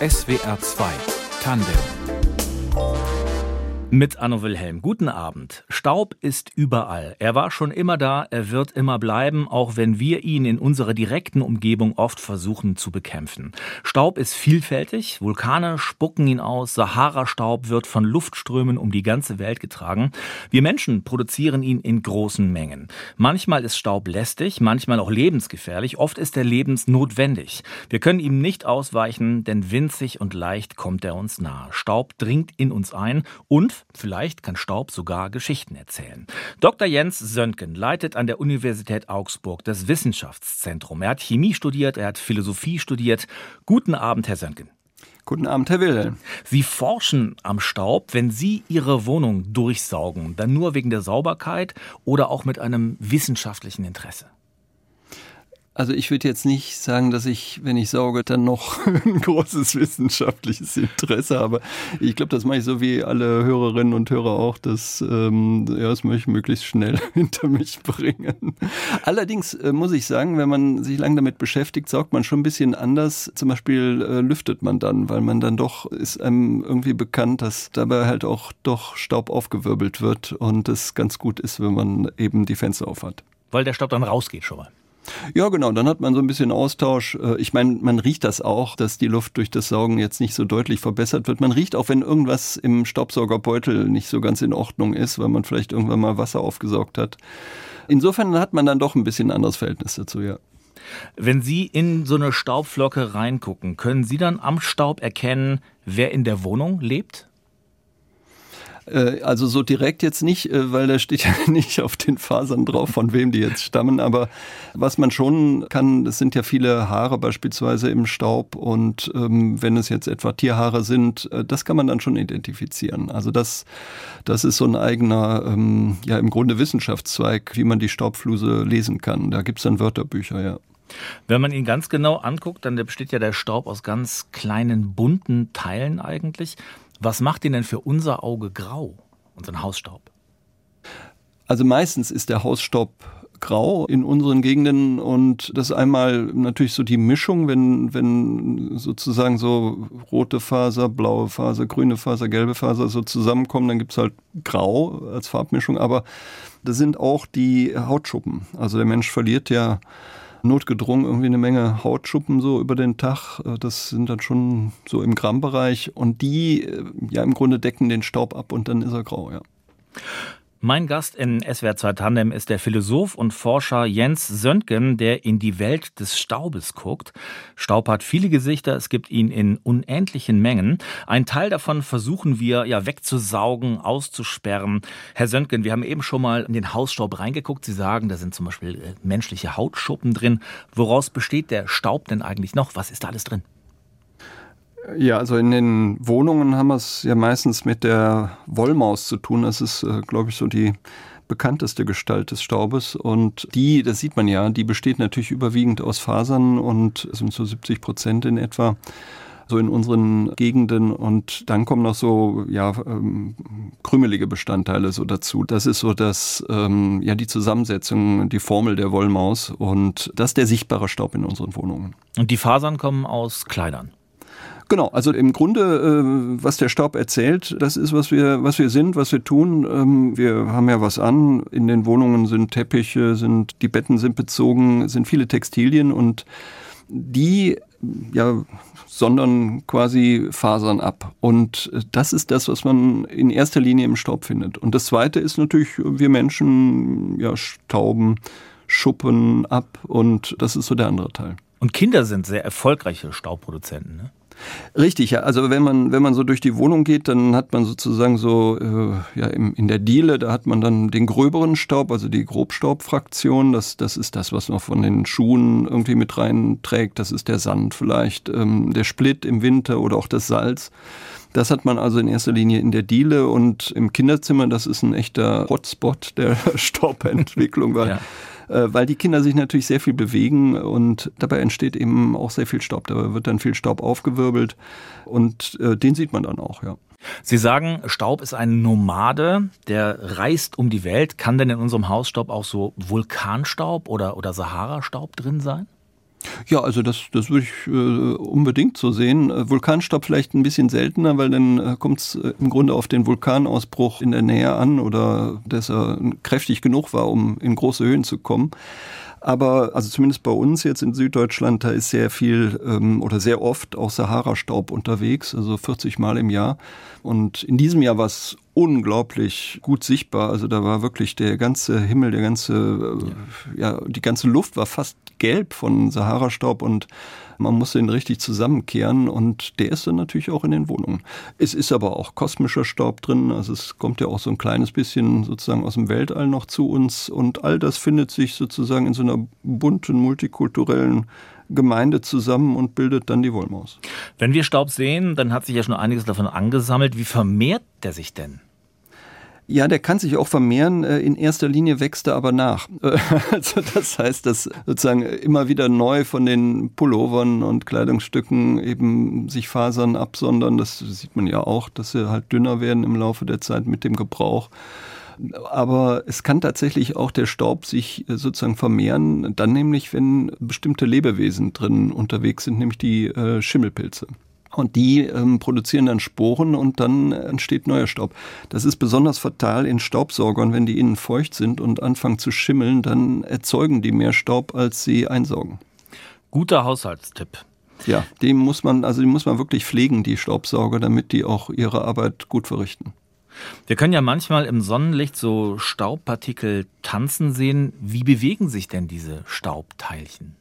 SWR 2 Tandem mit Anno Wilhelm. Guten Abend. Staub ist überall. Er war schon immer da, er wird immer bleiben, auch wenn wir ihn in unserer direkten Umgebung oft versuchen zu bekämpfen. Staub ist vielfältig, Vulkane spucken ihn aus, Sahara-Staub wird von Luftströmen um die ganze Welt getragen. Wir Menschen produzieren ihn in großen Mengen. Manchmal ist Staub lästig, manchmal auch lebensgefährlich, oft ist er lebensnotwendig. Wir können ihm nicht ausweichen, denn winzig und leicht kommt er uns nahe. Staub dringt in uns ein und vielleicht kann Staub sogar Geschichten erzählen. Dr. Jens Söntgen leitet an der Universität Augsburg das Wissenschaftszentrum. Er hat Chemie studiert, er hat Philosophie studiert. Guten Abend, Herr Söntgen. Guten Abend, Herr Wilhelm. Sie forschen am Staub, wenn Sie Ihre Wohnung durchsaugen, dann nur wegen der Sauberkeit oder auch mit einem wissenschaftlichen Interesse? Also ich würde jetzt nicht sagen, dass ich, wenn ich sauge, dann noch ein großes wissenschaftliches Interesse habe. Ich glaube, das mache ich so wie alle Hörerinnen und Hörer auch, dass ähm, ja, das möchte ich möglichst schnell hinter mich bringen. Allerdings äh, muss ich sagen, wenn man sich lange damit beschäftigt, saugt man schon ein bisschen anders. Zum Beispiel äh, lüftet man dann, weil man dann doch ist einem irgendwie bekannt, dass dabei halt auch doch Staub aufgewirbelt wird und es ganz gut ist, wenn man eben die Fenster auf hat. Weil der Staub dann rausgeht schon mal. Ja, genau. Dann hat man so ein bisschen Austausch. Äh, ich meine, man riecht das auch, dass die Luft durch das Saugen jetzt nicht so deutlich verbessert wird. Man riecht auch, wenn irgendwas im Staubsaugerbeutel nicht so ganz in Ordnung ist, weil man vielleicht irgendwann mal Wasser aufgesaugt hat. Insofern hat man dann doch ein bisschen anderes Verhältnis dazu, ja. Wenn Sie in so eine Staubflocke reingucken, können Sie dann am Staub erkennen, wer in der Wohnung lebt? Äh, also so direkt jetzt nicht, äh, weil da steht ja nicht auf den Fasern drauf, von wem die jetzt stammen. Aber was man schon kann, es sind ja viele Haare beispielsweise im Staub. Und ähm, wenn es jetzt etwa Tierhaare sind, äh, das kann man dann schon identifizieren. Also das, das ist so ein eigener, ähm, ja im Grunde Wissenschaftszweig, wie man die Staubfluse lesen kann. Da gibt es dann Wörterbücher, ja. Wenn man ihn ganz genau anguckt, dann besteht ja der Staub aus ganz kleinen bunten Teilen eigentlich. Was macht ihn denn für unser Auge grau, unseren Hausstaub? Also meistens ist der Hausstaub grau in unseren Gegenden und das ist einmal natürlich so die Mischung, wenn, wenn sozusagen so rote Faser, blaue Faser, grüne Faser, gelbe Faser so zusammenkommen, dann gibt's halt grau als Farbmischung, aber das sind auch die Hautschuppen. Also der Mensch verliert ja notgedrungen irgendwie eine Menge Hautschuppen so über den Tag. Äh, das sind dann schon so im Grammbereich und die äh, ja im Grunde decken den Staub ab und dann ist er grau, ja. Mein Gast in SWR 2 Tandem ist der Philosoph und Forscher Jens Söntgen, der in die Welt des Staubes guckt. Staub hat viele Gesichter, es gibt ihn in unendlichen Mengen. Ein Teil davon versuchen wir ja wegzusaugen, auszusperren. Herr Söntgen, wir haben eben schon mal in den Hausstaub reingeguckt. Sie sagen, da sind zum Beispiel äh, menschliche Hautschuppen drin. Woraus besteht der Staub denn eigentlich noch? Was ist da alles drin? Ja, also in den Wohnungen haben wir es ja meistens mit der Wollmaus zu tun. Das ist, äh, glaube ich, so die bekannteste Gestalt des Staubes. Und die, das sieht man ja, die besteht natürlich überwiegend aus Fasern und sind so 70 Prozent in etwa so in unseren Gegenden und dann kommen noch so ja ähm, krümelige Bestandteile so dazu. Das ist so das ähm, ja die Zusammensetzung, die Formel der Wollmaus und das ist der sichtbare Staub in unseren Wohnungen. Und die Fasern kommen aus Kleidern. Genau, also im Grunde, äh, was der Staub erzählt, das ist, was wir, was wir sind, was wir tun. Ähm, wir haben ja was an. In den Wohnungen sind Teppiche, sind, die Betten sind bezogen, sind viele Textilien und die, ja, sondern quasi Fasern ab. Und das ist das, was man in erster Linie im Staub findet. Und das zweite ist natürlich, wir Menschen, ja, stauben, schuppen ab und das ist so der andere Teil. Und Kinder sind sehr erfolgreiche Staubproduzenten, ne? Richtig, ja. Also wenn man, wenn man so durch die Wohnung geht, dann hat man sozusagen so, äh, ja, im, in der Diele, da hat man dann den gröberen Staub, also die Grobstaubfraktion. Das, das ist das, was man von den Schuhen irgendwie mit reinträgt. Das ist der Sand vielleicht, ähm, der Split im Winter oder auch das Salz. Das hat man also in erster Linie in der Diele und im Kinderzimmer, das ist ein echter Hotspot der Staubentwicklung, weil ja weil die Kinder sich natürlich sehr viel bewegen und dabei entsteht eben auch sehr viel Staub. Da wird dann viel Staub aufgewirbelt und äh, den sieht man dann auch, ja. Sie sagen, Staub ist ein Nomade, der reist um die Welt. Kann denn in unserem Hausstaub auch so Vulkanstaub oder, oder Sahara-Staub drin sein? Ja, also das, das würde ich äh, unbedingt so sehen. Äh, Vulkanstaub vielleicht ein bisschen seltener, weil dann äh, kommt es äh, im Grunde auf den Vulkanausbruch in der Nähe an oder dass er kräftig genug war, um in große Höhen zu kommen. Aber also zumindest bei uns jetzt in Süddeutschland, da ist sehr viel ähm, oder sehr oft auch Sahara-Staub unterwegs, also 40 Mal im Jahr. Und in diesem Jahr war es unglaublich gut sichtbar. Also da war wirklich der ganze Himmel, der ganze, äh, ja, die ganze Luft war fast gelb von Sahara-Staub und man muss den richtig zusammenkehren und der ist dann natürlich auch in den Wohnungen. Es ist aber auch kosmischer Staub drin, also es kommt ja auch so ein kleines bisschen sozusagen aus dem Weltall noch zu uns und all das findet sich sozusagen in so einer bunten, multikulturellen Gemeinde zusammen und bildet dann die Wollmaus. Wenn wir Staub sehen, dann hat sich ja schon einiges davon angesammelt. Wie vermehrt der sich denn? Ja, der kann sich auch vermehren. Äh, in erster Linie wächst er aber nach. Also das heißt, dass sozusagen immer wieder neu von den Pullovern und Kleidungsstücken eben sich Fasern absondern. Das sieht man ja auch, dass sie halt dünner werden im Laufe der Zeit mit dem Gebrauch. Aber es kann tatsächlich auch der Staub sich äh, sozusagen vermehren, dann nämlich, wenn bestimmte Lebewesen drin unterwegs sind, nämlich die äh, Schimmelpilze. Und die ähm, produzieren dann Sporen und dann entsteht neuer Staub. Das ist besonders fatal in Staubsaugern, wenn die innen feucht sind und anfangen zu schimmeln, dann erzeugen die mehr Staub, als sie einsaugen. Guter Haushaltstipp. Ja, die muss man, also die muss man wirklich pflegen, die Staubsauger, damit die auch ihre Arbeit gut verrichten. Wir können ja manchmal im Sonnenlicht so Staubpartikel tanzen sehen. Wie bewegen sich denn diese Staubteilchen?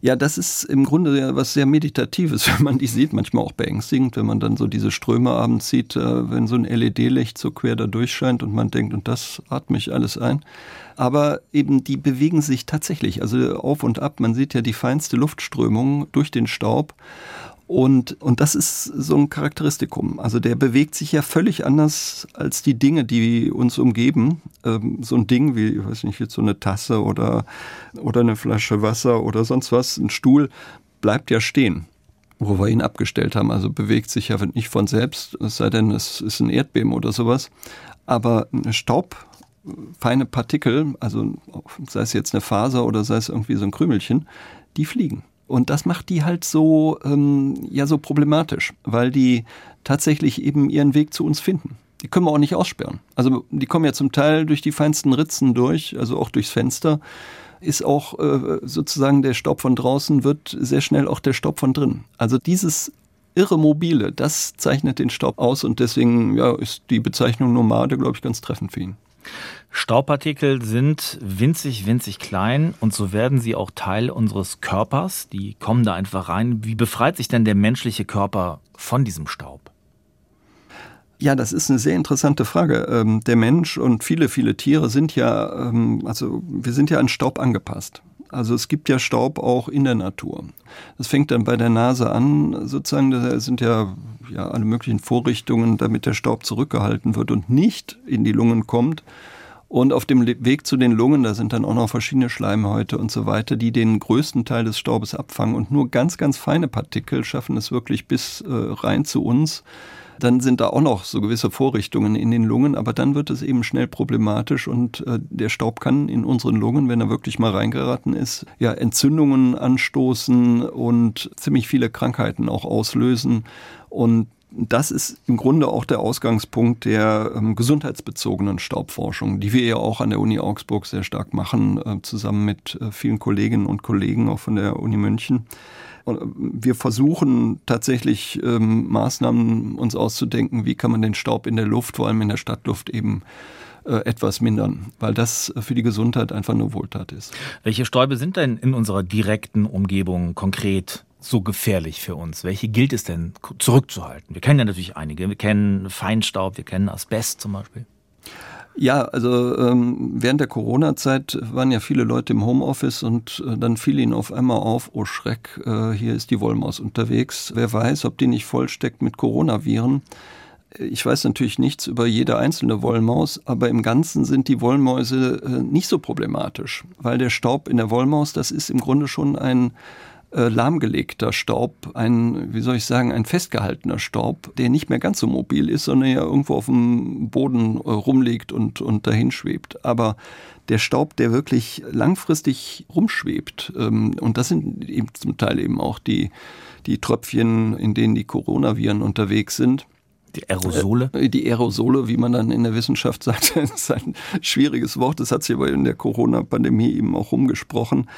Ja, das ist im Grunde was sehr Meditatives, wenn man die sieht, manchmal auch beängstigend, wenn man dann so diese Ströme abends sieht, äh, wenn so ein LED-Licht so quer da durchscheint und man denkt, und das atme ich alles ein. Aber eben die bewegen sich tatsächlich, also auf und ab. Man sieht ja die feinste Luftströmung durch den Staub. Und, und das ist so ein Charakteristikum. Also der bewegt sich ja völlig anders als die Dinge, die uns umgeben. Ähm, so ein Ding wie, ich weiß nicht, jetzt so eine Tasse oder, oder eine Flasche Wasser oder sonst was, ein Stuhl, bleibt ja stehen wo wir ihn abgestellt haben. Also bewegt sich ja nicht von selbst, es sei denn, es ist ein Erdbeben oder sowas. Aber Staub, feine Partikel, also sei es jetzt eine Faser oder sei es irgendwie so ein Krümelchen, die fliegen. Und das macht die halt so, ähm, ja, so problematisch, weil die tatsächlich eben ihren Weg zu uns finden. Die können wir auch nicht aussperren. Also die kommen ja zum Teil durch die feinsten Ritzen durch, also auch durchs Fenster. Ist auch äh, sozusagen der Staub von draußen, wird sehr schnell auch der Staub von drin. Also dieses irre mobile, das zeichnet den Staub aus und deswegen ja, ist die Bezeichnung Nomade, glaube ich, ganz treffend für ihn. Staubpartikel sind winzig, winzig klein und so werden sie auch Teil unseres Körpers. Die kommen da einfach rein. Wie befreit sich denn der menschliche Körper von diesem Staub? Ja, das ist eine sehr interessante Frage. Ähm, der Mensch und viele, viele Tiere sind ja, ähm, also wir sind ja an Staub angepasst. Also es gibt ja Staub auch in der Natur. Das fängt dann bei der Nase an, sozusagen, da sind ja, ja alle möglichen Vorrichtungen, damit der Staub zurückgehalten wird und nicht in die Lungen kommt. Und auf dem Weg zu den Lungen, da sind dann auch noch verschiedene Schleimhäute und so weiter, die den größten Teil des Staubes abfangen. Und nur ganz, ganz feine Partikel schaffen es wirklich bis äh, rein zu uns. Dann sind da auch noch so gewisse Vorrichtungen in den Lungen, aber dann wird es eben schnell problematisch und äh, der Staub kann in unseren Lungen, wenn er wirklich mal reingeraten ist, ja Entzündungen anstoßen und ziemlich viele Krankheiten auch auslösen. Und das ist im Grunde auch der Ausgangspunkt der ähm, gesundheitsbezogenen Staubforschung, die wir ja auch an der Uni Augsburg sehr stark machen, äh, zusammen mit äh, vielen Kolleginnen und Kollegen auch von der Uni München. Und äh, wir versuchen tatsächlich ähm, Maßnahmen uns auszudenken, wie kann man den Staub in der Luft, vor allem in der Stadtluft eben äh, etwas mindern, weil das für die Gesundheit einfach nur Wohltat ist. Welche Stäube sind denn in unserer direkten Umgebung konkret so gefährlich für uns? Welche gilt es denn zurückzuhalten? Wir kennen ja natürlich einige. Wir kennen Feinstaub, wir kennen Asbest zum Beispiel. Ja, also ähm, während der Corona-Zeit waren ja viele Leute im Homeoffice und äh, dann fiel ihnen auf einmal auf, oh Schreck, äh, hier ist die Wollmaus unterwegs. Wer weiß, ob die nicht vollsteckt mit Coronaviren. Ich weiß natürlich nichts über jede einzelne Wollmaus, aber im Ganzen sind die Wollmäuse äh, nicht so problematisch, weil der Staub in der Wollmaus, das ist im Grunde schon ein äh, lahmgelegter Staub, ein, wie soll ich sagen, ein festgehaltener Staub, der nicht mehr ganz so mobil ist, sondern ja irgendwo auf dem Boden äh, rumliegt und, und dahin schwebt. Aber der Staub, der wirklich langfristig rumschwebt, ähm, und das sind eben zum Teil eben auch die, die Tröpfchen, in denen die Coronaviren unterwegs sind, die Aerosole? Äh, die Aerosole, wie man dann in der Wissenschaft sagt, ist ein schwieriges Wort. Das hat sich aber in der Corona-Pandemie eben auch rumgesprochen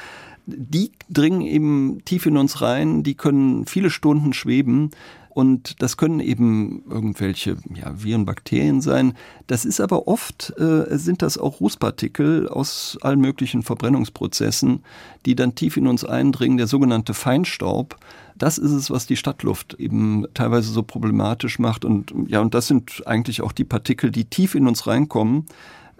die dringen eben tief in uns rein, die können viele Stunden schweben. Und das können eben irgendwelche ja, Viren, Bakterien sein. Das ist aber oft, äh, sind das auch Rußpartikel aus allen möglichen Verbrennungsprozessen, die dann tief in uns eindringen, der sogenannte Feinstaub. Das ist es, was die Stadtluft eben teilweise so problematisch macht. Und ja, und das sind eigentlich auch die Partikel, die tief in uns reinkommen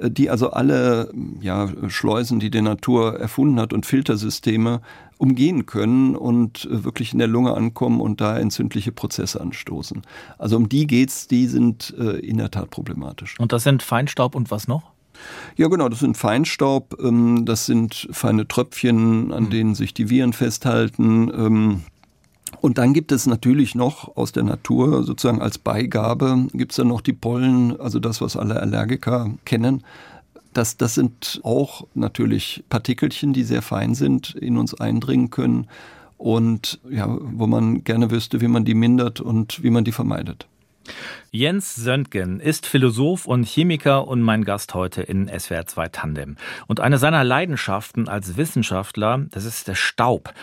die also alle ja, Schleusen, die die Natur erfunden hat und Filtersysteme umgehen können und äh, wirklich in der Lunge ankommen und da entzündliche Prozesse anstoßen. Also um die geht's, die sind äh, in der Tat problematisch. Und das sind Feinstaub und was noch? Ja, genau, das sind Feinstaub, ähm, das sind feine Tröpfchen, an hm. denen sich die Viren festhalten. Und dann gibt es natürlich noch aus der Natur sozusagen als Beigabe gibt es dann noch die Pollen, also das, was alle Allergiker kennen. Das, das sind auch natürlich Partikelchen, die sehr fein sind, in uns eindringen können und ja, wo man gerne wüsste, wie man die mindert und wie man die vermeidet. Jens Söntgen ist Philosoph und Chemiker und mein Gast heute in SWR 2 Tandem. Und eine seiner Leidenschaften als Wissenschaftler, das ist der Staub.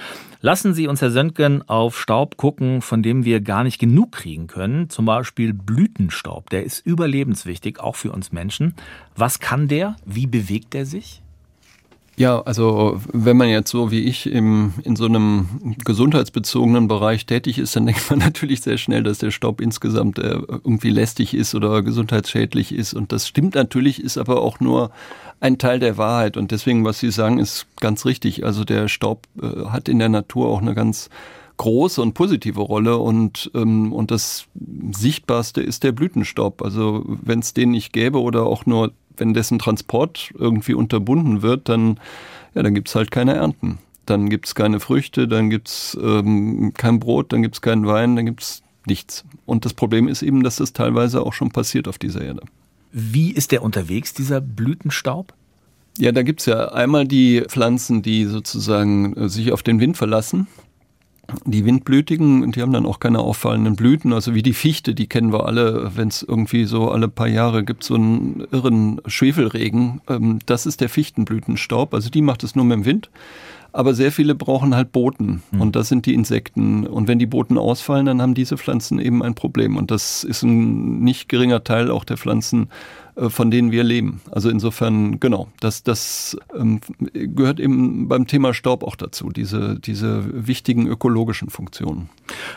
Lassen Sie uns, Herr Söntgen, auf Staub gucken, von dem wir gar nicht genug kriegen können. Zum Beispiel Blütenstaub. Der ist überlebenswichtig, auch für uns Menschen. Was kann der? Wie bewegt er sich? Ja, also wenn man jetzt so wie ich im, in so einem gesundheitsbezogenen Bereich tätig ist, dann denkt man natürlich sehr schnell, dass der Staub insgesamt äh, irgendwie lästig ist oder gesundheitsschädlich ist. Und das stimmt natürlich, ist aber auch nur ein Teil der Wahrheit. Und deswegen, was Sie sagen, ist ganz richtig. Also der Staub äh, hat in der Natur auch eine ganz große und positive Rolle und, ähm, und das Sichtbarste ist der Blütenstaub. Also wenn es den nicht gäbe oder auch nur wenn dessen Transport irgendwie unterbunden wird, dann, ja, dann gibt's halt keine Ernten. Dann gibt's keine Früchte, dann gibt's ähm, kein Brot, dann gibt's keinen Wein, dann gibt's nichts. Und das Problem ist eben, dass das teilweise auch schon passiert auf dieser Erde. Wie ist der unterwegs, dieser Blütenstaub? Ja, da gibt's ja einmal die Pflanzen, die sozusagen äh, sich auf den Wind verlassen die Windblütigen, die haben dann auch keine auffallenden Blüten, also wie die Fichte, die kennen wir alle, wenn es irgendwie so alle paar Jahre gibt, so einen irren Schwefelregen. Ähm, das ist der Fichtenblütenstaub, also die macht es nur mit dem Wind. Aber sehr viele brauchen halt Boten mhm. und das sind die Insekten. Und wenn die Boten ausfallen, dann haben diese Pflanzen eben ein Problem. Und das ist ein nicht geringer Teil auch der Pflanzen, von denen wir leben. Also insofern, genau, das, das ähm, gehört eben beim Thema Staub auch dazu, diese, diese wichtigen ökologischen Funktionen.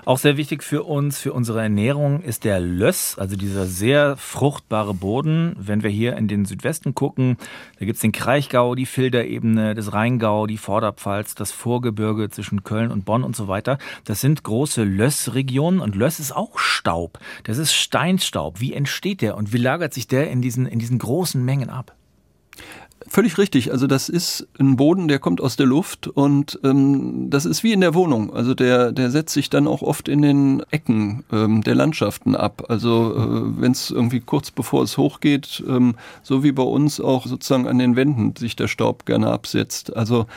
Auch sehr wichtig für uns, für unsere Ernährung ist der Löss, also dieser sehr fruchtbare Boden. Wenn wir hier in den Südwesten gucken, da gibt es den Kraichgau, die Filderebene, das Rheingau, die Vorderpfalz, das Vorgebirge zwischen Köln und Bonn und so weiter. Das sind große Lössregionen und Löss ist auch Staub. Das ist Steinstaub. Wie entsteht der und wie lagert sich der in diesen, in diesen großen Mengen ab? Völlig richtig. Also das ist ein Boden, der kommt aus der Luft und ähm, das ist wie in der Wohnung. Also der, der setzt sich dann auch oft in den Ecken ähm, der Landschaften ab. Also äh, wenn es irgendwie kurz bevor es hochgeht, ähm, so wie bei uns auch sozusagen an den Wänden sich der Staub gerne absetzt. Also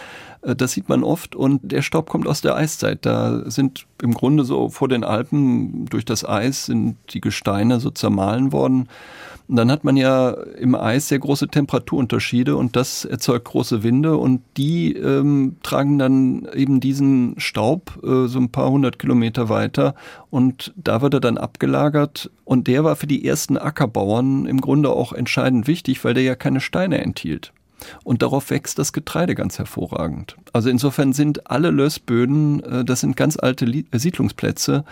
äh, das sieht man oft und der Staub kommt aus der Eiszeit. Da sind im Grunde so vor den Alpen durch das Eis sind die Gesteine so zermahlen worden. Und dann hat man ja im Eis sehr große Temperaturunterschiede und das erzeugt große Winde und die ähm, tragen dann eben diesen Staub äh, so ein paar hundert Kilometer weiter und da wird er dann abgelagert und der war für die ersten Ackerbauern im Grunde auch entscheidend wichtig, weil der ja keine Steine enthielt. Und darauf wächst das Getreide ganz hervorragend. Also insofern sind alle Lössböden, äh, das sind ganz alte Siedlungsplätze,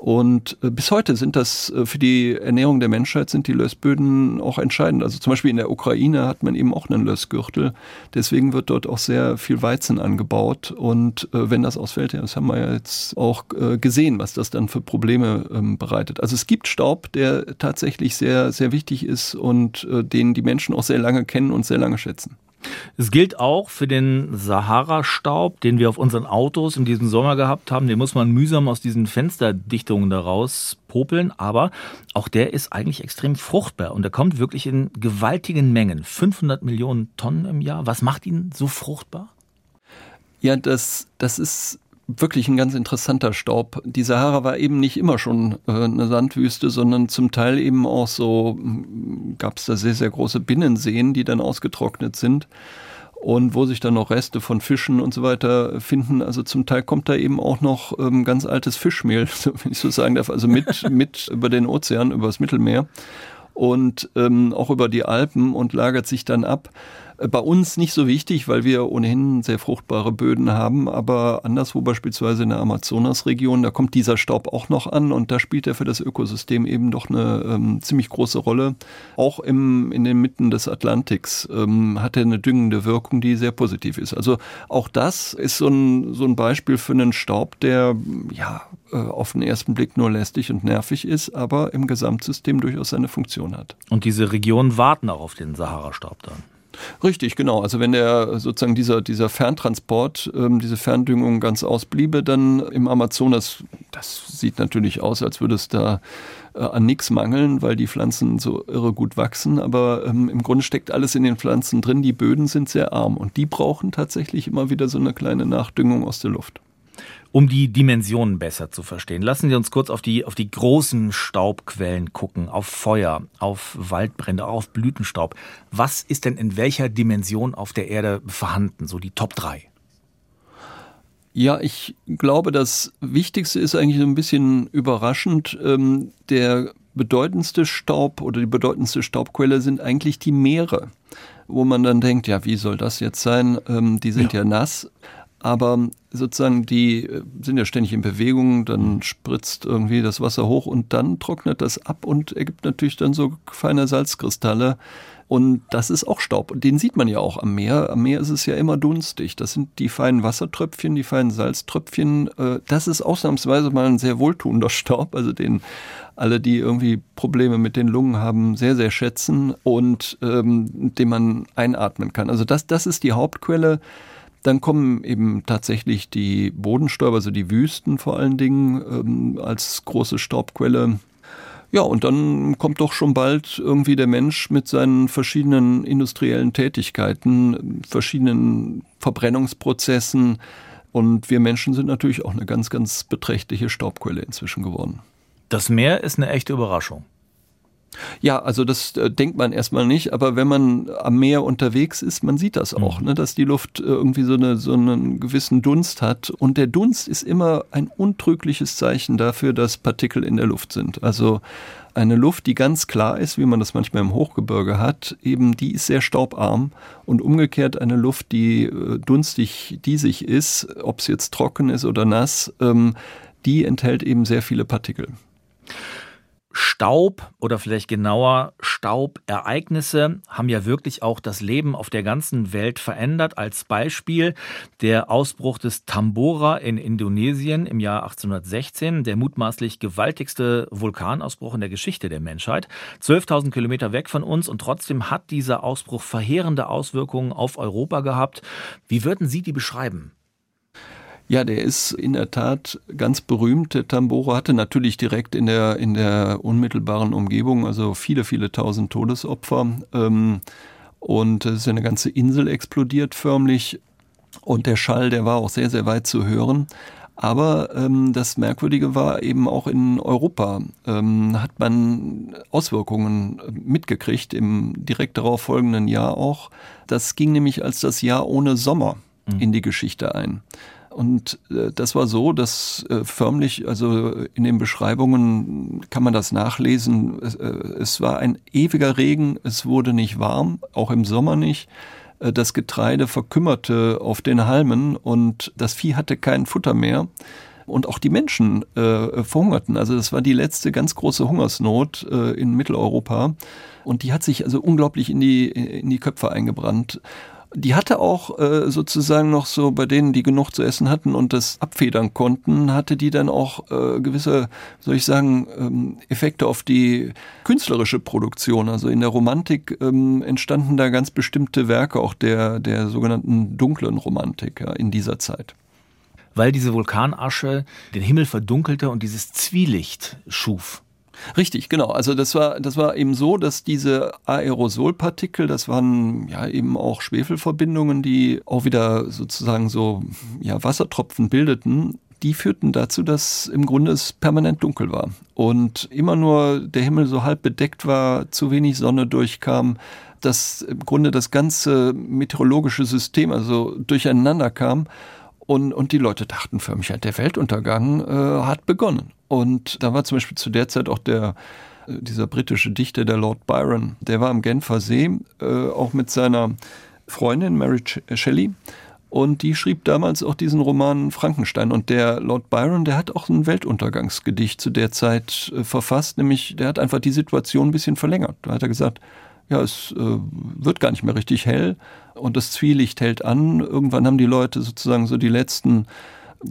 und äh, bis heute sind das äh, für die Ernährung der Menschheit sind die Lössböden auch entscheidend. Also zum Beispiel in der Ukraine hat man eben auch einen Lössgürtel. Deswegen wird dort auch sehr viel Weizen angebaut. Und äh, wenn das ausfällt, das haben wir ja jetzt auch gesehen, was das dann für Probleme ähm, bereitet. Also es gibt Staub, der tatsächlich sehr, sehr wichtig ist und den die Menschen auch sehr lange kennen und sehr lange schätzen. Es gilt auch für den Sahara-Staub, den wir auf unseren Autos in diesem Sommer gehabt haben. Den muss man mühsam aus diesen Fensterdichtungen daraus popeln, aber auch der ist eigentlich extrem fruchtbar und er kommt wirklich in gewaltigen Mengen. 500 Millionen Tonnen im Jahr. Was macht ihn so fruchtbar? Ja, das, das ist wirklich ein ganz interessanter Staub. Die Sahara war eben nicht immer schon äh, eine Sandwüste, sondern zum Teil eben auch so, hm, gab es da sehr, sehr große Binnenseen, die dann ausgetrocknet sind und wo sich dann noch Reste von Fischen und so weiter finden. Also zum Teil kommt da eben auch noch ähm, ganz altes Fischmehl, wenn ich so sagen darf, also mit, mit über den Ozean, über das Mittelmeer und ähm, auch über die Alpen und lagert sich dann ab. Bei uns nicht so wichtig, weil wir ohnehin sehr fruchtbare Böden haben, aber anderswo beispielsweise in der Amazonasregion, da kommt dieser Staub auch noch an und da spielt er für das Ökosystem eben doch eine ähm, ziemlich große Rolle. Auch im, in den Mitten des Atlantiks ähm, hat er eine düngende Wirkung, die sehr positiv ist. Also auch das ist so ein, so ein Beispiel für einen Staub, der ja äh, auf den ersten Blick nur lästig und nervig ist, aber im Gesamtsystem durchaus seine Funktion hat. Und diese Regionen warten auch auf den Sahara-Staub dann. Richtig, genau. Also wenn der sozusagen dieser, dieser Ferntransport, ähm, diese Ferndüngung ganz ausbliebe, dann im Amazonas, das sieht natürlich aus, als würde es da äh, an nichts mangeln, weil die Pflanzen so irre gut wachsen. Aber ähm, im Grunde steckt alles in den Pflanzen drin. Die Böden sind sehr arm und die brauchen tatsächlich immer wieder so eine kleine Nachdüngung aus der Luft. Um die Dimensionen besser zu verstehen, lassen Sie uns kurz auf die, auf die großen Staubquellen gucken, auf Feuer, auf Waldbrände, auf Blütenstaub. Was ist denn in welcher Dimension auf der Erde vorhanden? So die Top 3. Ja, ich glaube, das Wichtigste ist eigentlich so ein bisschen überraschend. Ähm, der bedeutendste Staub oder die bedeutendste Staubquelle sind eigentlich die Meere, wo man dann denkt, ja, wie soll das jetzt sein? Ähm, die sind ja, ja nass aber sozusagen die äh, sind ja ständig in Bewegung, dann mhm. spritzt irgendwie das Wasser hoch und dann trocknet das ab und ergibt natürlich dann so feine Salzkristalle. Und das ist auch Staub. Und den sieht man ja auch am Meer. Am Meer ist es ja immer dunstig. Das sind die feinen Wassertröpfchen, die feinen Salztröpfchen. Äh, das ist ausnahmsweise mal ein sehr wohltuender Staub, also den alle, die irgendwie Probleme mit den Lungen haben, sehr, sehr schätzen und ähm, den man einatmen kann. Also das, das ist die Hauptquelle dann kommen eben tatsächlich die Bodenstäuber, also die Wüsten vor allen Dingen ähm, als große Staubquelle. Ja, und dann kommt doch schon bald irgendwie der Mensch mit seinen verschiedenen industriellen Tätigkeiten, verschiedenen Verbrennungsprozessen. Und wir Menschen sind natürlich auch eine ganz, ganz beträchtliche Staubquelle inzwischen geworden. Das Meer ist eine echte Überraschung. Ja, also das äh, denkt man erstmal nicht, aber wenn man am Meer unterwegs ist, man sieht das auch, mhm. ne, dass die Luft äh, irgendwie so, eine, so einen gewissen Dunst hat. Und der Dunst ist immer ein untrügliches Zeichen dafür, dass Partikel in der Luft sind. Also eine Luft, die ganz klar ist, wie man das manchmal im Hochgebirge hat, eben die ist sehr staubarm und umgekehrt eine Luft, die äh, dunstig, diesig ist, ob es jetzt trocken ist oder nass, ähm, die enthält eben sehr viele Partikel. Staub oder vielleicht genauer Staubereignisse haben ja wirklich auch das Leben auf der ganzen Welt verändert. Als Beispiel der Ausbruch des Tambora in Indonesien im Jahr 1816, der mutmaßlich gewaltigste Vulkanausbruch in der Geschichte der Menschheit. 12.000 Kilometer weg von uns und trotzdem hat dieser Ausbruch verheerende Auswirkungen auf Europa gehabt. Wie würden Sie die beschreiben? Ja, der ist in der Tat ganz berühmt. Der Tamboro hatte natürlich direkt in der, in der unmittelbaren Umgebung, also viele, viele tausend Todesopfer. Ähm, und es ist eine ganze Insel explodiert förmlich. Und der Schall, der war auch sehr, sehr weit zu hören. Aber ähm, das Merkwürdige war eben auch in Europa ähm, hat man Auswirkungen mitgekriegt im direkt darauf folgenden Jahr auch. Das ging nämlich als das Jahr ohne Sommer mhm. in die Geschichte ein. Und äh, das war so, dass äh, förmlich, also in den Beschreibungen kann man das nachlesen, es, äh, es war ein ewiger Regen, es wurde nicht warm, auch im Sommer nicht. Äh, das Getreide verkümmerte auf den Halmen und das Vieh hatte kein Futter mehr und auch die Menschen äh, verhungerten. Also das war die letzte ganz große Hungersnot äh, in Mitteleuropa und die hat sich also unglaublich in die in die Köpfe eingebrannt. Die hatte auch äh, sozusagen noch so bei denen, die genug zu essen hatten und das abfedern konnten, hatte die dann auch äh, gewisse, soll ich sagen, ähm, Effekte auf die künstlerische Produktion. Also in der Romantik ähm, entstanden da ganz bestimmte Werke, auch der, der sogenannten dunklen Romantik ja, in dieser Zeit weil diese Vulkanasche den Himmel verdunkelte und dieses Zwielicht schuf. Richtig, genau. Also das war, das war eben so, dass diese Aerosolpartikel, das waren ja eben auch Schwefelverbindungen, die auch wieder sozusagen so ja, Wassertropfen bildeten. Die führten dazu, dass im Grunde es permanent dunkel war und immer nur der Himmel so halb bedeckt war, zu wenig Sonne durchkam, dass im Grunde das ganze meteorologische System also durcheinander kam und, und die Leute dachten förmlich, der Weltuntergang äh, hat begonnen. Und da war zum Beispiel zu der Zeit auch der, äh, dieser britische Dichter, der Lord Byron, der war am Genfer See, äh, auch mit seiner Freundin Mary Shelley. Und die schrieb damals auch diesen Roman Frankenstein. Und der Lord Byron, der hat auch ein Weltuntergangsgedicht zu der Zeit äh, verfasst, nämlich der hat einfach die Situation ein bisschen verlängert. Da hat er gesagt, ja, es äh, wird gar nicht mehr richtig hell und das Zwielicht hält an. Irgendwann haben die Leute sozusagen so die letzten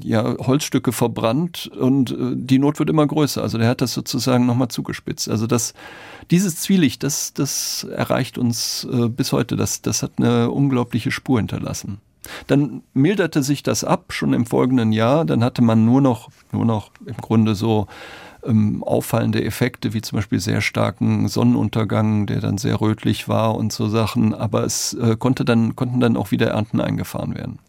ja, Holzstücke verbrannt und äh, die Not wird immer größer. Also der hat das sozusagen nochmal zugespitzt. Also das, dieses Zwielicht, das, das erreicht uns äh, bis heute. Das, das hat eine unglaubliche Spur hinterlassen. Dann milderte sich das ab, schon im folgenden Jahr. Dann hatte man nur noch, nur noch im Grunde so ähm, auffallende Effekte, wie zum Beispiel sehr starken Sonnenuntergang, der dann sehr rötlich war und so Sachen. Aber es äh, konnte dann, konnten dann auch wieder Ernten eingefahren werden.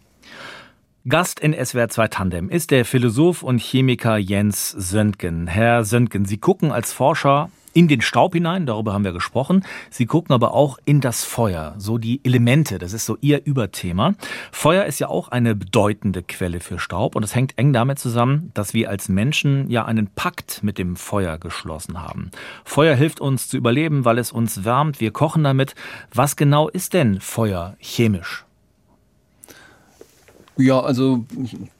Gast in SWR 2 Tandem ist der Philosoph und Chemiker Jens Söntgen. Herr Söntgen, Sie gucken als Forscher in den Staub hinein, darüber haben wir gesprochen. Sie gucken aber auch in das Feuer, so die Elemente, das ist so Ihr Überthema. Feuer ist ja auch eine bedeutende Quelle für Staub und es hängt eng damit zusammen, dass wir als Menschen ja einen Pakt mit dem Feuer geschlossen haben. Feuer hilft uns zu überleben, weil es uns wärmt, wir kochen damit. Was genau ist denn Feuer chemisch? Ja, also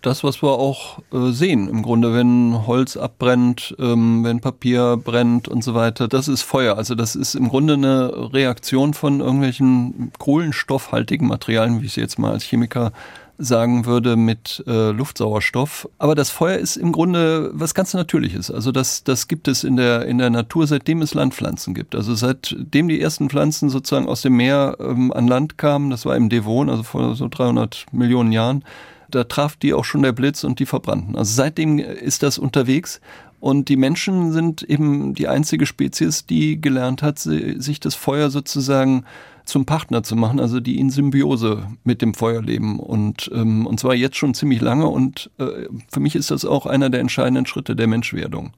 das, was wir auch äh, sehen, im Grunde, wenn Holz abbrennt, ähm, wenn Papier brennt und so weiter, das ist Feuer. Also das ist im Grunde eine Reaktion von irgendwelchen kohlenstoffhaltigen Materialien, wie ich es jetzt mal als Chemiker sagen würde, mit äh, Luftsauerstoff. Aber das Feuer ist im Grunde was ganz Natürliches. Also das, das gibt es in der, in der Natur, seitdem es Landpflanzen gibt. Also seitdem die ersten Pflanzen sozusagen aus dem Meer ähm, an Land kamen, das war im Devon, also vor so 300 Millionen Jahren, da traf die auch schon der Blitz und die verbrannten. Also seitdem ist das unterwegs und die Menschen sind eben die einzige Spezies, die gelernt hat, sich das Feuer sozusagen zum Partner zu machen, also die in Symbiose mit dem Feuer leben und, ähm, und zwar jetzt schon ziemlich lange und äh, für mich ist das auch einer der entscheidenden Schritte der Menschwerdung.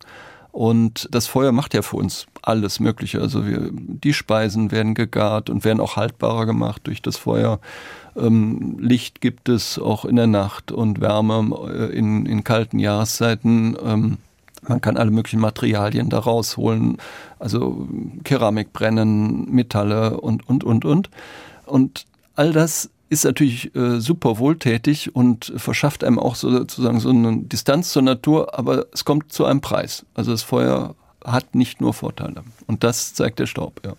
Und das Feuer macht ja für uns alles Mögliche. Also wir, die Speisen werden gegart und werden auch haltbarer gemacht durch das Feuer. Ähm, Licht gibt es auch in der Nacht und Wärme äh, in, in kalten Jahreszeiten. Ähm, man kann alle möglichen Materialien da rausholen, also Keramik brennen, Metalle und, und, und, und. Und all das ist natürlich äh, super wohltätig und verschafft einem auch sozusagen so eine Distanz zur Natur, aber es kommt zu einem Preis. Also das Feuer hat nicht nur Vorteile. Und das zeigt der Staub, ja.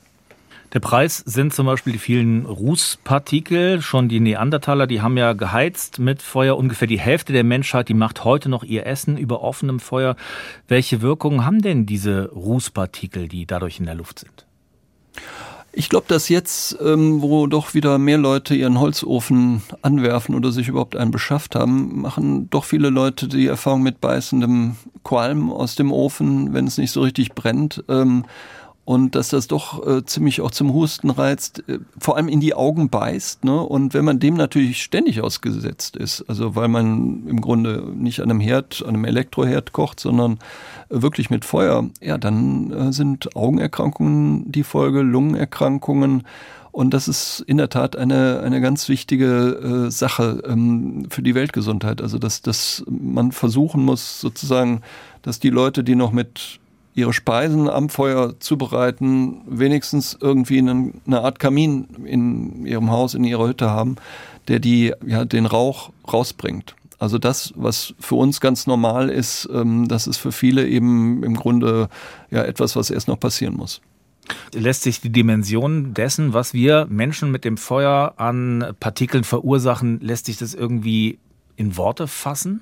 Der Preis sind zum Beispiel die vielen Rußpartikel. Schon die Neandertaler, die haben ja geheizt mit Feuer. Ungefähr die Hälfte der Menschheit, die macht heute noch ihr Essen über offenem Feuer. Welche Wirkungen haben denn diese Rußpartikel, die dadurch in der Luft sind? Ich glaube, dass jetzt, ähm, wo doch wieder mehr Leute ihren Holzofen anwerfen oder sich überhaupt einen beschafft haben, machen doch viele Leute die Erfahrung mit beißendem Qualm aus dem Ofen, wenn es nicht so richtig brennt. Ähm, und dass das doch äh, ziemlich auch zum Husten reizt, äh, vor allem in die Augen beißt. Ne? Und wenn man dem natürlich ständig ausgesetzt ist, also weil man im Grunde nicht an einem Herd, an einem Elektroherd kocht, sondern äh, wirklich mit Feuer, ja, dann äh, sind Augenerkrankungen die Folge, Lungenerkrankungen. Und das ist in der Tat eine, eine ganz wichtige äh, Sache ähm, für die Weltgesundheit. Also dass, dass man versuchen muss, sozusagen, dass die Leute, die noch mit ihre Speisen am Feuer zubereiten, wenigstens irgendwie eine, eine Art Kamin in ihrem Haus, in ihrer Hütte haben, der die, ja, den Rauch rausbringt. Also das, was für uns ganz normal ist, ähm, das ist für viele eben im Grunde ja etwas, was erst noch passieren muss. Lässt sich die Dimension dessen, was wir Menschen mit dem Feuer an Partikeln verursachen, lässt sich das irgendwie in Worte fassen?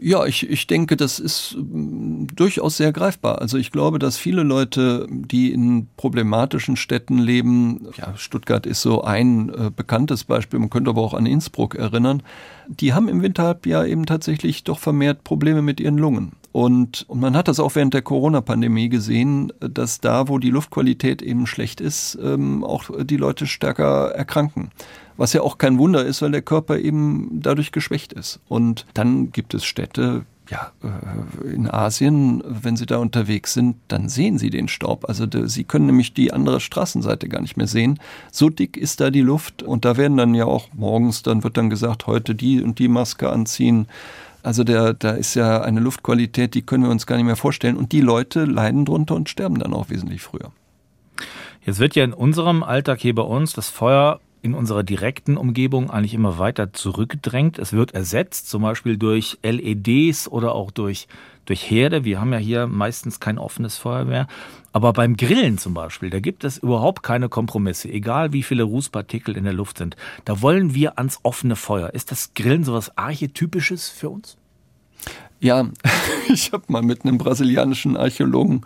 Ja, ich, ich denke, das ist mm, durchaus sehr greifbar. Also ich glaube, dass viele Leute, die in problematischen Städten leben, ja, Stuttgart ist so ein äh, bekanntes Beispiel, man könnte aber auch an Innsbruck erinnern, die haben im Winterhalbjahr eben tatsächlich doch vermehrt Probleme mit ihren Lungen. Und, und man hat das auch während der Corona-Pandemie gesehen, dass da, wo die Luftqualität eben schlecht ist, ähm, auch die Leute stärker erkranken. Was ja auch kein Wunder ist, weil der Körper eben dadurch geschwächt ist. Und dann gibt es Städte, ja, äh, in Asien, wenn Sie da unterwegs sind, dann sehen Sie den Staub. Also Sie können nämlich die andere Straßenseite gar nicht mehr sehen. So dick ist da die Luft und da werden dann ja auch morgens, dann wird dann gesagt, heute die und die Maske anziehen. Also der, da ist ja eine Luftqualität, die können wir uns gar nicht mehr vorstellen. Und die Leute leiden drunter und sterben dann auch wesentlich früher. Jetzt wird ja in unserem Alltag hier bei uns das Feuer in unserer direkten Umgebung eigentlich immer weiter zurückgedrängt. Es wird ersetzt, zum Beispiel durch LEDs oder auch durch, durch Herde. Wir haben ja hier meistens kein offenes Feuer mehr. Aber beim Grillen zum Beispiel, da gibt es überhaupt keine Kompromisse, egal wie viele Rußpartikel in der Luft sind. Da wollen wir ans offene Feuer. Ist das Grillen sowas Archetypisches für uns? Ja, ich habe mal mit einem brasilianischen Archäologen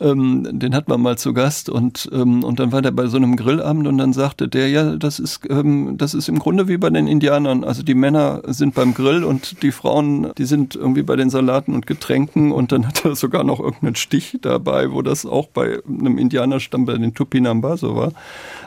ähm, den hat man mal zu Gast und, ähm, und dann war der bei so einem Grillabend und dann sagte der, ja, das ist, ähm, das ist im Grunde wie bei den Indianern. Also die Männer sind beim Grill und die Frauen, die sind irgendwie bei den Salaten und Getränken und dann hat er sogar noch irgendeinen Stich dabei, wo das auch bei einem Indianerstamm bei den Tupinamba so war.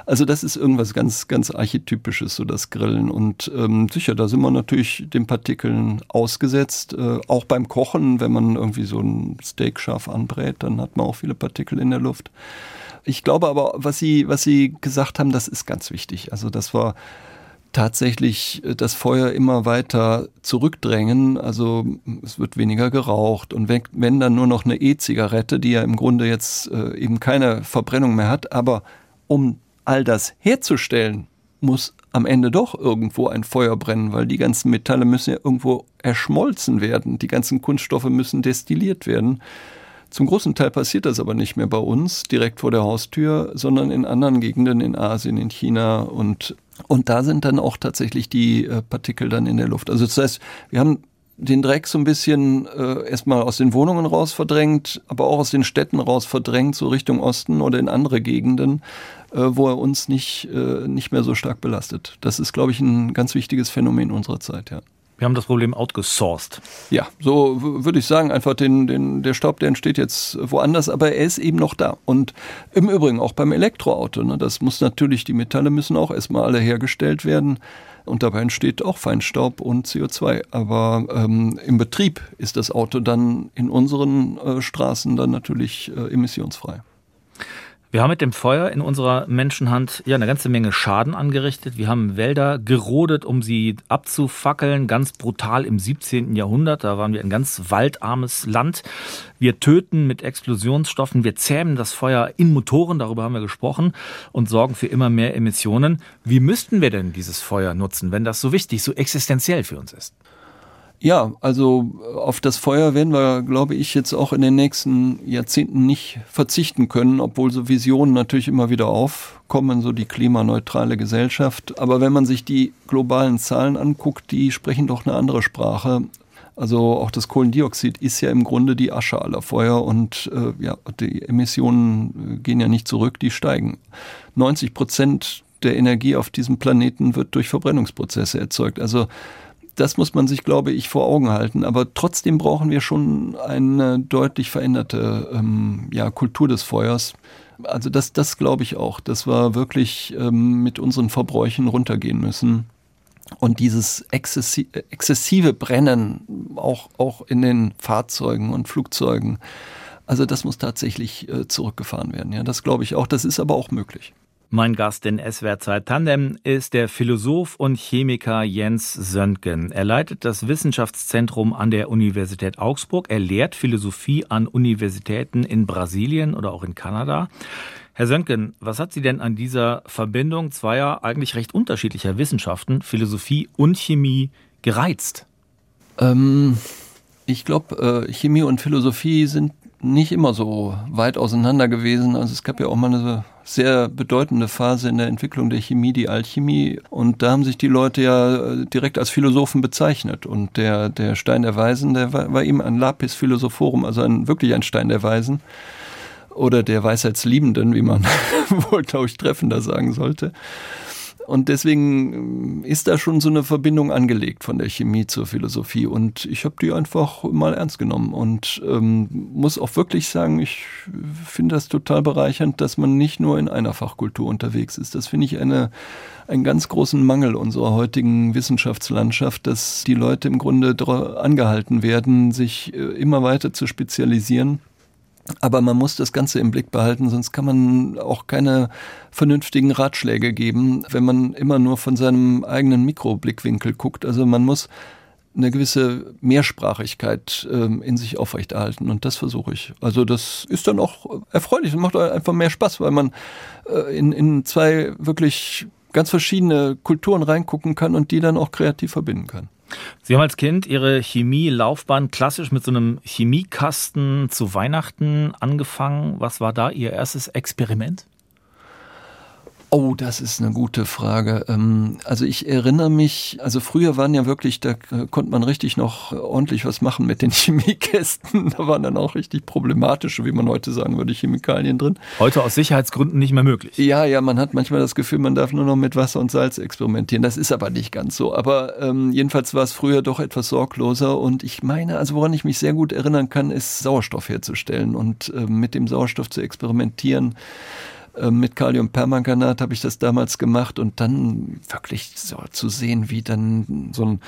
Also das ist irgendwas ganz, ganz Archetypisches, so das Grillen. Und ähm, sicher, da sind wir natürlich den Partikeln ausgesetzt. Äh, auch beim Kochen, wenn man irgendwie so ein Steak scharf anbrät, dann hat man auch viele Partikel in der Luft. Ich glaube aber, was Sie, was Sie gesagt haben, das ist ganz wichtig. Also das war tatsächlich äh, das Feuer immer weiter zurückdrängen. Also es wird weniger geraucht und wenn dann nur noch eine E-Zigarette, die ja im Grunde jetzt äh, eben keine Verbrennung mehr hat, aber um all das herzustellen, muss am Ende doch irgendwo ein Feuer brennen, weil die ganzen Metalle müssen ja irgendwo erschmolzen werden, die ganzen Kunststoffe müssen destilliert werden. Zum großen Teil passiert das aber nicht mehr bei uns, direkt vor der Haustür, sondern in anderen Gegenden in Asien, in China und, und da sind dann auch tatsächlich die äh, Partikel dann in der Luft. Also das heißt, wir haben den Dreck so ein bisschen äh, erstmal aus den Wohnungen raus verdrängt, aber auch aus den Städten raus verdrängt, so Richtung Osten oder in andere Gegenden, äh, wo er uns nicht, äh, nicht mehr so stark belastet. Das ist, glaube ich, ein ganz wichtiges Phänomen unserer Zeit, ja. Wir haben das Problem outgesourced. Ja, so würde ich sagen, einfach den, den, der Staub, der entsteht jetzt woanders, aber er ist eben noch da. Und im Übrigen auch beim Elektroauto. Ne, das muss natürlich, die Metalle müssen auch erstmal alle hergestellt werden. Und dabei entsteht auch Feinstaub und CO2. Aber ähm, im Betrieb ist das Auto dann in unseren äh, Straßen dann natürlich äh, emissionsfrei. Wir haben mit dem Feuer in unserer Menschenhand ja eine ganze Menge Schaden angerichtet. Wir haben Wälder gerodet, um sie abzufackeln, ganz brutal im 17. Jahrhundert. Da waren wir ein ganz waldarmes Land. Wir töten mit Explosionsstoffen, wir zähmen das Feuer in Motoren, darüber haben wir gesprochen, und sorgen für immer mehr Emissionen. Wie müssten wir denn dieses Feuer nutzen, wenn das so wichtig, so existenziell für uns ist? Ja, also auf das Feuer werden wir, glaube ich, jetzt auch in den nächsten Jahrzehnten nicht verzichten können, obwohl so Visionen natürlich immer wieder aufkommen, so die klimaneutrale Gesellschaft. Aber wenn man sich die globalen Zahlen anguckt, die sprechen doch eine andere Sprache. Also auch das Kohlendioxid ist ja im Grunde die Asche aller Feuer und äh, ja, die Emissionen gehen ja nicht zurück, die steigen. 90 Prozent der Energie auf diesem Planeten wird durch Verbrennungsprozesse erzeugt. Also das muss man sich, glaube ich, vor Augen halten. Aber trotzdem brauchen wir schon eine deutlich veränderte ähm, ja, Kultur des Feuers. Also das, das glaube ich auch, dass wir wirklich ähm, mit unseren Verbräuchen runtergehen müssen. Und dieses exzessi exzessive Brennen auch, auch in den Fahrzeugen und Flugzeugen, also das muss tatsächlich äh, zurückgefahren werden. Ja, das glaube ich auch. Das ist aber auch möglich. Mein Gast in SWR 2 Tandem ist der Philosoph und Chemiker Jens Söntgen. Er leitet das Wissenschaftszentrum an der Universität Augsburg. Er lehrt Philosophie an Universitäten in Brasilien oder auch in Kanada. Herr Söntgen, was hat Sie denn an dieser Verbindung zweier eigentlich recht unterschiedlicher Wissenschaften, Philosophie und Chemie, gereizt? Ähm, ich glaube, äh, Chemie und Philosophie sind nicht immer so weit auseinander gewesen. Also es gab ja auch mal eine sehr bedeutende Phase in der Entwicklung der Chemie, die Alchemie. Und da haben sich die Leute ja äh, direkt als Philosophen bezeichnet. Und der, der Stein der Weisen, der war, war eben ein Lapis Philosophorum, also ein, wirklich ein Stein der Weisen. Oder der Weisheitsliebenden, wie man wohl, glaube ich, treffender sagen sollte. Und deswegen ist da schon so eine Verbindung angelegt von der Chemie zur Philosophie. Und ich habe die einfach mal ernst genommen und ähm, muss auch wirklich sagen, ich finde das total bereichernd, dass man nicht nur in einer Fachkultur unterwegs ist. Das finde ich eine, einen ganz großen Mangel unserer heutigen Wissenschaftslandschaft, dass die Leute im Grunde angehalten werden, sich äh, immer weiter zu spezialisieren aber man muss das Ganze im Blick behalten, sonst kann man auch keine vernünftigen Ratschläge geben, wenn man immer nur von seinem eigenen Mikroblickwinkel guckt. Also man muss eine gewisse Mehrsprachigkeit ähm, in sich aufrechterhalten und das versuche ich. Also das ist dann auch erfreulich und macht einfach mehr Spaß, weil man äh, in, in zwei wirklich ganz verschiedene Kulturen reingucken kann und die dann auch kreativ verbinden kann. Sie haben als Kind Ihre Chemielaufbahn klassisch mit so einem Chemiekasten zu Weihnachten angefangen. Was war da Ihr erstes Experiment? Oh, das ist eine gute Frage. Ähm, also ich erinnere mich, also früher waren ja wirklich, da konnte man richtig noch ordentlich was machen mit den Chemiekästen. Da waren dann auch richtig problematische, wie man heute sagen würde, Chemikalien drin. Heute aus Sicherheitsgründen nicht mehr möglich. Ja, ja, man hat manchmal das Gefühl, man darf nur noch mit Wasser und Salz experimentieren. Das ist aber nicht ganz so. Aber ähm, jedenfalls war es früher doch etwas sorgloser. Und ich meine, also woran ich mich sehr gut erinnern kann, ist Sauerstoff herzustellen und äh, mit dem Sauerstoff zu experimentieren. Ähm, mit Kaliumpermanganat habe ich das damals gemacht und dann wirklich so zu sehen, wie dann so ein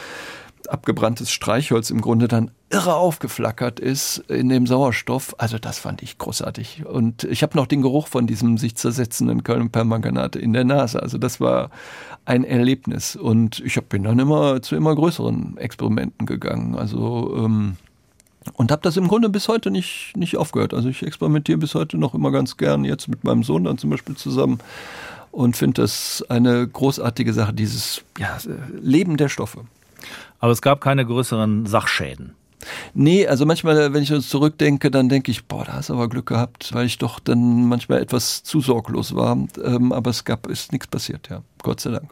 abgebranntes Streichholz im Grunde dann irre aufgeflackert ist in dem Sauerstoff. Also das fand ich großartig. Und ich habe noch den Geruch von diesem sich zersetzenden Kaliumpermanganat in der Nase. Also das war ein Erlebnis. Und ich bin dann immer zu immer größeren Experimenten gegangen. Also ähm, und habe das im Grunde bis heute nicht, nicht aufgehört. Also ich experimentiere bis heute noch immer ganz gern, jetzt mit meinem Sohn dann zum Beispiel zusammen und finde das eine großartige Sache, dieses ja, Leben der Stoffe. Aber es gab keine größeren Sachschäden. Nee, also manchmal, wenn ich uns zurückdenke, dann denke ich, boah, da hast du aber Glück gehabt, weil ich doch dann manchmal etwas zu sorglos war. Ähm, aber es gab, ist nichts passiert, ja. Gott sei Dank.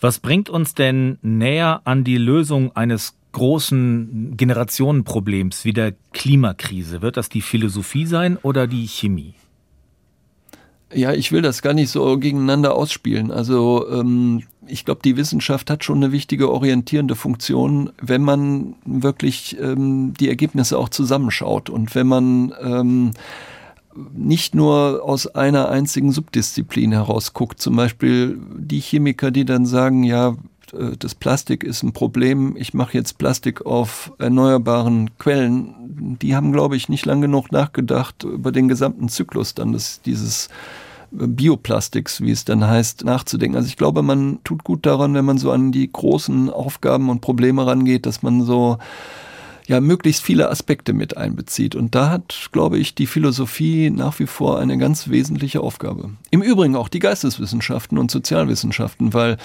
Was bringt uns denn näher an die Lösung eines großen Generationenproblems wie der Klimakrise? Wird das die Philosophie sein oder die Chemie? Ja, ich will das gar nicht so gegeneinander ausspielen. Also ähm, ich glaube, die Wissenschaft hat schon eine wichtige orientierende Funktion, wenn man wirklich ähm, die Ergebnisse auch zusammenschaut und wenn man ähm, nicht nur aus einer einzigen Subdisziplin heraus guckt. Zum Beispiel die Chemiker, die dann sagen, ja, äh, das Plastik ist ein Problem, ich mache jetzt Plastik auf erneuerbaren Quellen, die haben, glaube ich, nicht lang genug nachgedacht über den gesamten Zyklus dann des, dieses äh, Bioplastiks, wie es dann heißt, nachzudenken. Also ich glaube, man tut gut daran, wenn man so an die großen Aufgaben und Probleme rangeht, dass man so ja möglichst viele Aspekte mit einbezieht. Und da hat, glaube ich, die Philosophie nach wie vor eine ganz wesentliche Aufgabe. Im Übrigen auch die Geisteswissenschaften und Sozialwissenschaften, weil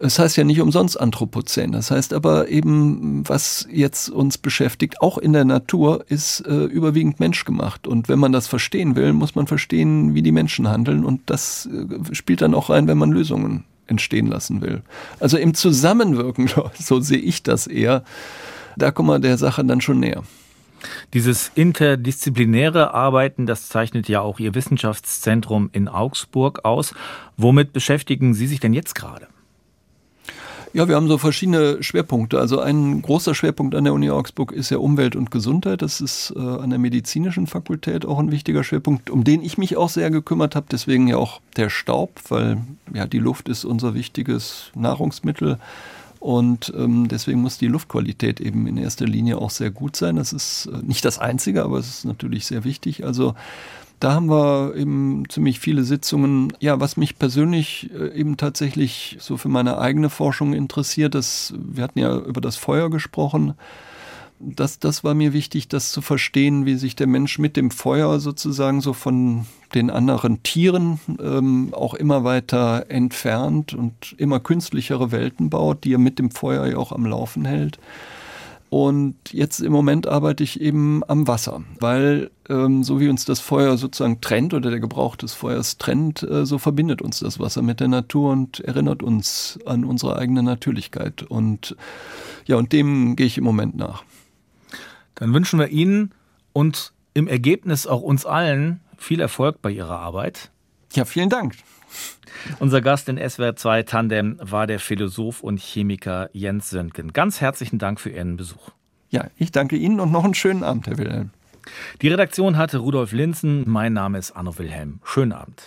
es heißt ja nicht umsonst Anthropozän. Das heißt aber eben, was jetzt uns beschäftigt, auch in der Natur, ist äh, überwiegend menschgemacht. Und wenn man das verstehen will, muss man verstehen, wie die Menschen handeln. Und das äh, spielt dann auch rein, wenn man Lösungen entstehen lassen will. Also im Zusammenwirken, so sehe ich das eher, da kommen wir der Sache dann schon näher. Dieses interdisziplinäre Arbeiten, das zeichnet ja auch Ihr Wissenschaftszentrum in Augsburg aus. Womit beschäftigen Sie sich denn jetzt gerade? Ja, wir haben so verschiedene Schwerpunkte. Also ein großer Schwerpunkt an der Uni Augsburg ist ja Umwelt und Gesundheit. Das ist äh, an der medizinischen Fakultät auch ein wichtiger Schwerpunkt, um den ich mich auch sehr gekümmert habe. Deswegen ja auch der Staub, weil ja die Luft ist unser wichtiges Nahrungsmittel. Und ähm, deswegen muss die Luftqualität eben in erster Linie auch sehr gut sein. Das ist äh, nicht das Einzige, aber es ist natürlich sehr wichtig. Also da haben wir eben ziemlich viele Sitzungen. Ja, was mich persönlich äh, eben tatsächlich so für meine eigene Forschung interessiert, das, wir hatten ja über das Feuer gesprochen. Das, das war mir wichtig, das zu verstehen, wie sich der Mensch mit dem Feuer sozusagen so von den anderen Tieren ähm, auch immer weiter entfernt und immer künstlichere Welten baut, die er mit dem Feuer ja auch am Laufen hält. Und jetzt im Moment arbeite ich eben am Wasser, weil ähm, so wie uns das Feuer sozusagen trennt oder der Gebrauch des Feuers trennt, äh, so verbindet uns das Wasser mit der Natur und erinnert uns an unsere eigene Natürlichkeit. Und ja, und dem gehe ich im Moment nach. Dann wünschen wir Ihnen und im Ergebnis auch uns allen viel Erfolg bei Ihrer Arbeit. Ja, vielen Dank. Unser Gast in SWR 2 Tandem war der Philosoph und Chemiker Jens Söntgen. Ganz herzlichen Dank für Ihren Besuch. Ja, ich danke Ihnen und noch einen schönen Abend, Herr Wilhelm. Die Redaktion hatte Rudolf Linzen. Mein Name ist Anno Wilhelm. Schönen Abend.